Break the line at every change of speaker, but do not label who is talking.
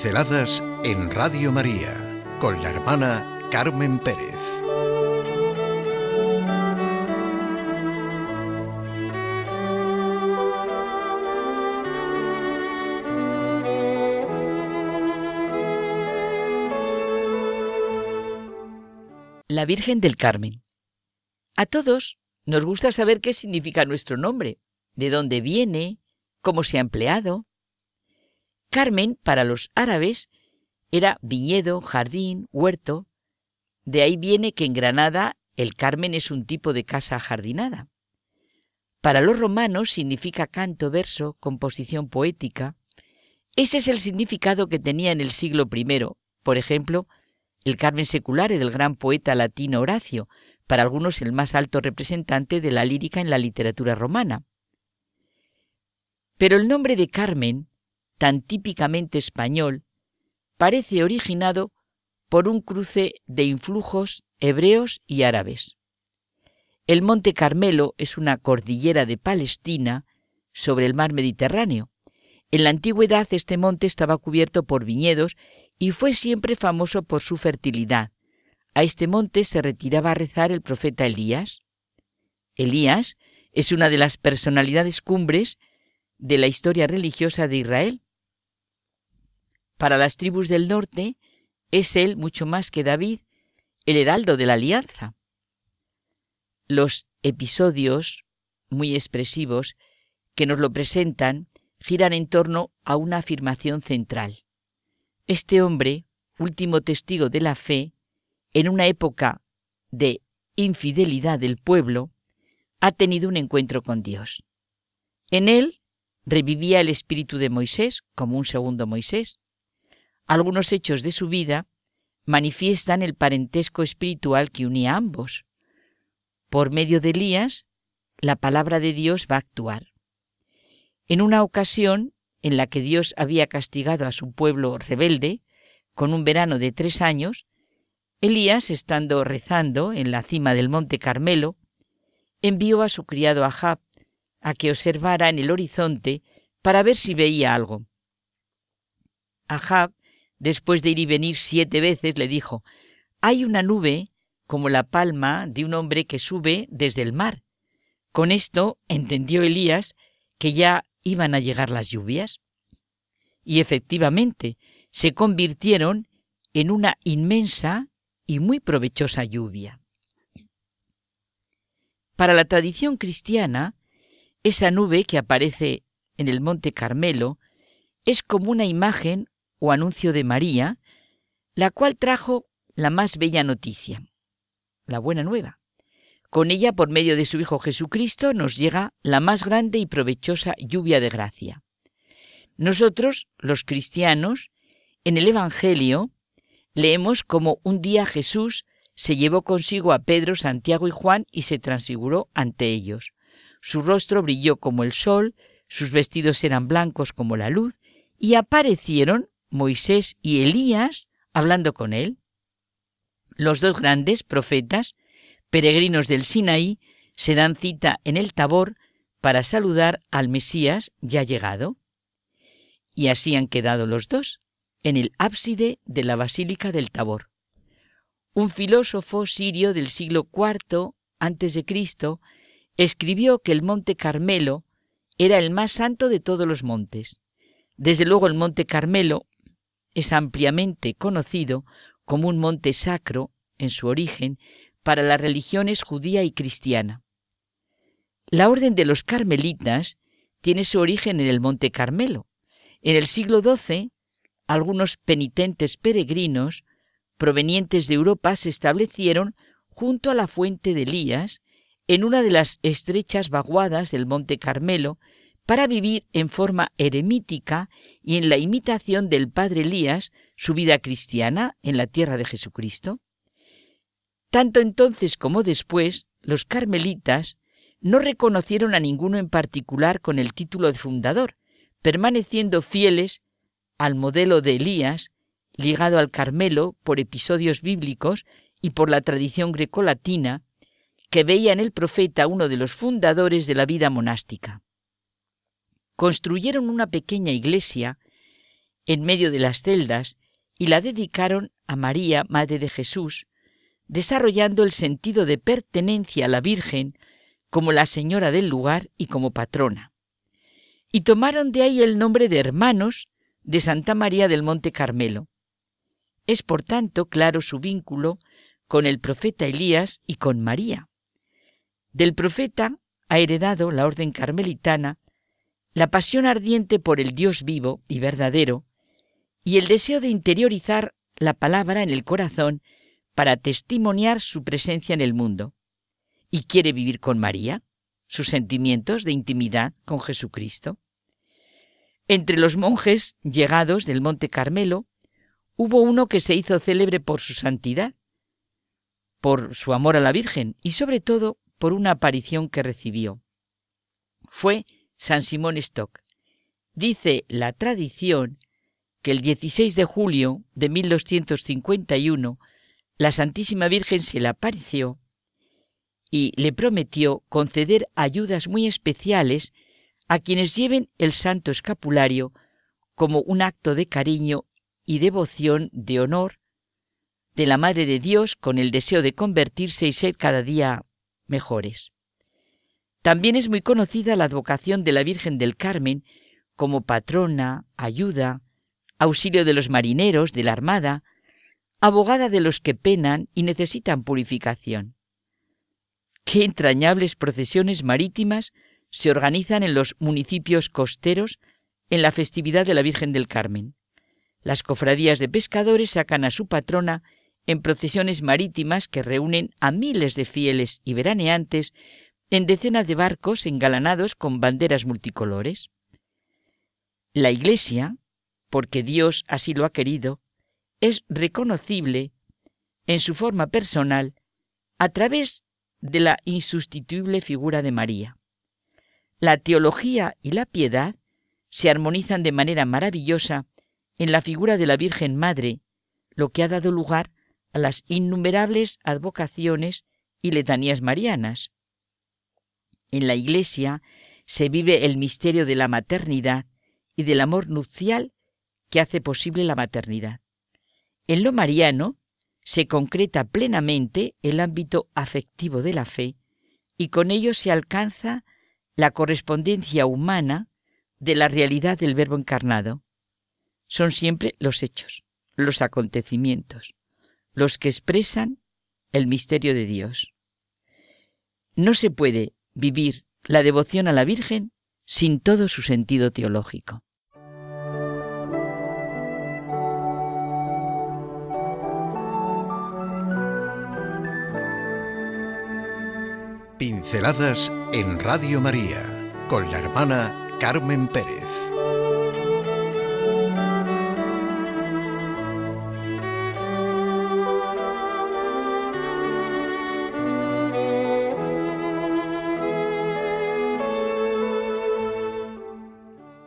Pinceladas en Radio María con la hermana Carmen Pérez.
La Virgen del Carmen. A todos nos gusta saber qué significa nuestro nombre, de dónde viene, cómo se ha empleado. Carmen, para los árabes, era viñedo, jardín, huerto. De ahí viene que en Granada el Carmen es un tipo de casa jardinada. Para los romanos significa canto, verso, composición poética. Ese es el significado que tenía en el siglo I, por ejemplo, el Carmen seculare del gran poeta latino Horacio, para algunos el más alto representante de la lírica en la literatura romana. Pero el nombre de Carmen, tan típicamente español, parece originado por un cruce de influjos hebreos y árabes. El Monte Carmelo es una cordillera de Palestina sobre el mar Mediterráneo. En la antigüedad este monte estaba cubierto por viñedos y fue siempre famoso por su fertilidad. A este monte se retiraba a rezar el profeta Elías. Elías es una de las personalidades cumbres de la historia religiosa de Israel. Para las tribus del norte es él, mucho más que David, el heraldo de la alianza. Los episodios muy expresivos que nos lo presentan giran en torno a una afirmación central. Este hombre, último testigo de la fe, en una época de infidelidad del pueblo, ha tenido un encuentro con Dios. En él revivía el espíritu de Moisés como un segundo Moisés. Algunos hechos de su vida manifiestan el parentesco espiritual que unía a ambos. Por medio de Elías, la palabra de Dios va a actuar. En una ocasión en la que Dios había castigado a su pueblo rebelde, con un verano de tres años, Elías, estando rezando en la cima del monte Carmelo, envió a su criado Ahab a que observara en el horizonte para ver si veía algo. Ahab, después de ir y venir siete veces, le dijo, hay una nube como la palma de un hombre que sube desde el mar. Con esto entendió Elías que ya iban a llegar las lluvias. Y efectivamente, se convirtieron en una inmensa y muy provechosa lluvia. Para la tradición cristiana, esa nube que aparece en el Monte Carmelo es como una imagen o anuncio de María, la cual trajo la más bella noticia, la buena nueva. Con ella, por medio de su Hijo Jesucristo, nos llega la más grande y provechosa lluvia de gracia. Nosotros, los cristianos, en el Evangelio, leemos como un día Jesús se llevó consigo a Pedro, Santiago y Juan y se transfiguró ante ellos. Su rostro brilló como el sol, sus vestidos eran blancos como la luz, y aparecieron Moisés y Elías hablando con él. Los dos grandes profetas, peregrinos del Sinaí, se dan cita en el Tabor para saludar al Mesías ya llegado. Y así han quedado los dos, en el ábside de la Basílica del Tabor. Un filósofo sirio del siglo IV Cristo escribió que el monte Carmelo era el más santo de todos los montes. Desde luego el monte Carmelo es ampliamente conocido como un monte sacro en su origen para las religiones judía y cristiana. La orden de los carmelitas tiene su origen en el monte Carmelo. En el siglo XII, algunos penitentes peregrinos provenientes de Europa se establecieron junto a la fuente de Elías en una de las estrechas vaguadas del Monte Carmelo para vivir en forma eremítica y en la imitación del Padre Elías su vida cristiana en la tierra de Jesucristo. Tanto entonces como después, los carmelitas no reconocieron a ninguno en particular con el título de fundador, permaneciendo fieles al modelo de Elías, ligado al Carmelo por episodios bíblicos y por la tradición grecolatina, que veía en el profeta uno de los fundadores de la vida monástica. Construyeron una pequeña iglesia en medio de las celdas y la dedicaron a María, Madre de Jesús, desarrollando el sentido de pertenencia a la Virgen como la señora del lugar y como patrona. Y tomaron de ahí el nombre de hermanos de Santa María del Monte Carmelo. Es por tanto claro su vínculo con el profeta Elías y con María. Del profeta ha heredado la orden carmelitana la pasión ardiente por el Dios vivo y verdadero y el deseo de interiorizar la palabra en el corazón para testimoniar su presencia en el mundo. ¿Y quiere vivir con María? sus sentimientos de intimidad con Jesucristo. Entre los monjes llegados del Monte Carmelo hubo uno que se hizo célebre por su santidad, por su amor a la Virgen y sobre todo por una aparición que recibió. Fue San Simón Stock. Dice la tradición que el 16 de julio de 1251 la Santísima Virgen se le apareció y le prometió conceder ayudas muy especiales a quienes lleven el santo escapulario como un acto de cariño y devoción de honor de la Madre de Dios con el deseo de convertirse y ser cada día mejores. También es muy conocida la advocación de la Virgen del Carmen como patrona, ayuda, auxilio de los marineros, de la armada, abogada de los que penan y necesitan purificación. Qué entrañables procesiones marítimas se organizan en los municipios costeros en la festividad de la Virgen del Carmen. Las cofradías de pescadores sacan a su patrona en procesiones marítimas que reúnen a miles de fieles y veraneantes en decenas de barcos engalanados con banderas multicolores. La Iglesia, porque Dios así lo ha querido, es reconocible en su forma personal a través de la insustituible figura de María. La teología y la piedad se armonizan de manera maravillosa en la figura de la Virgen Madre, lo que ha dado lugar a las innumerables advocaciones y letanías marianas. En la Iglesia se vive el misterio de la maternidad y del amor nupcial que hace posible la maternidad. En lo mariano se concreta plenamente el ámbito afectivo de la fe y con ello se alcanza la correspondencia humana de la realidad del Verbo encarnado. Son siempre los hechos, los acontecimientos, los que expresan el misterio de Dios. No se puede vivir la devoción a la Virgen sin todo su sentido teológico.
Pinceladas en Radio María con la hermana Carmen Pérez.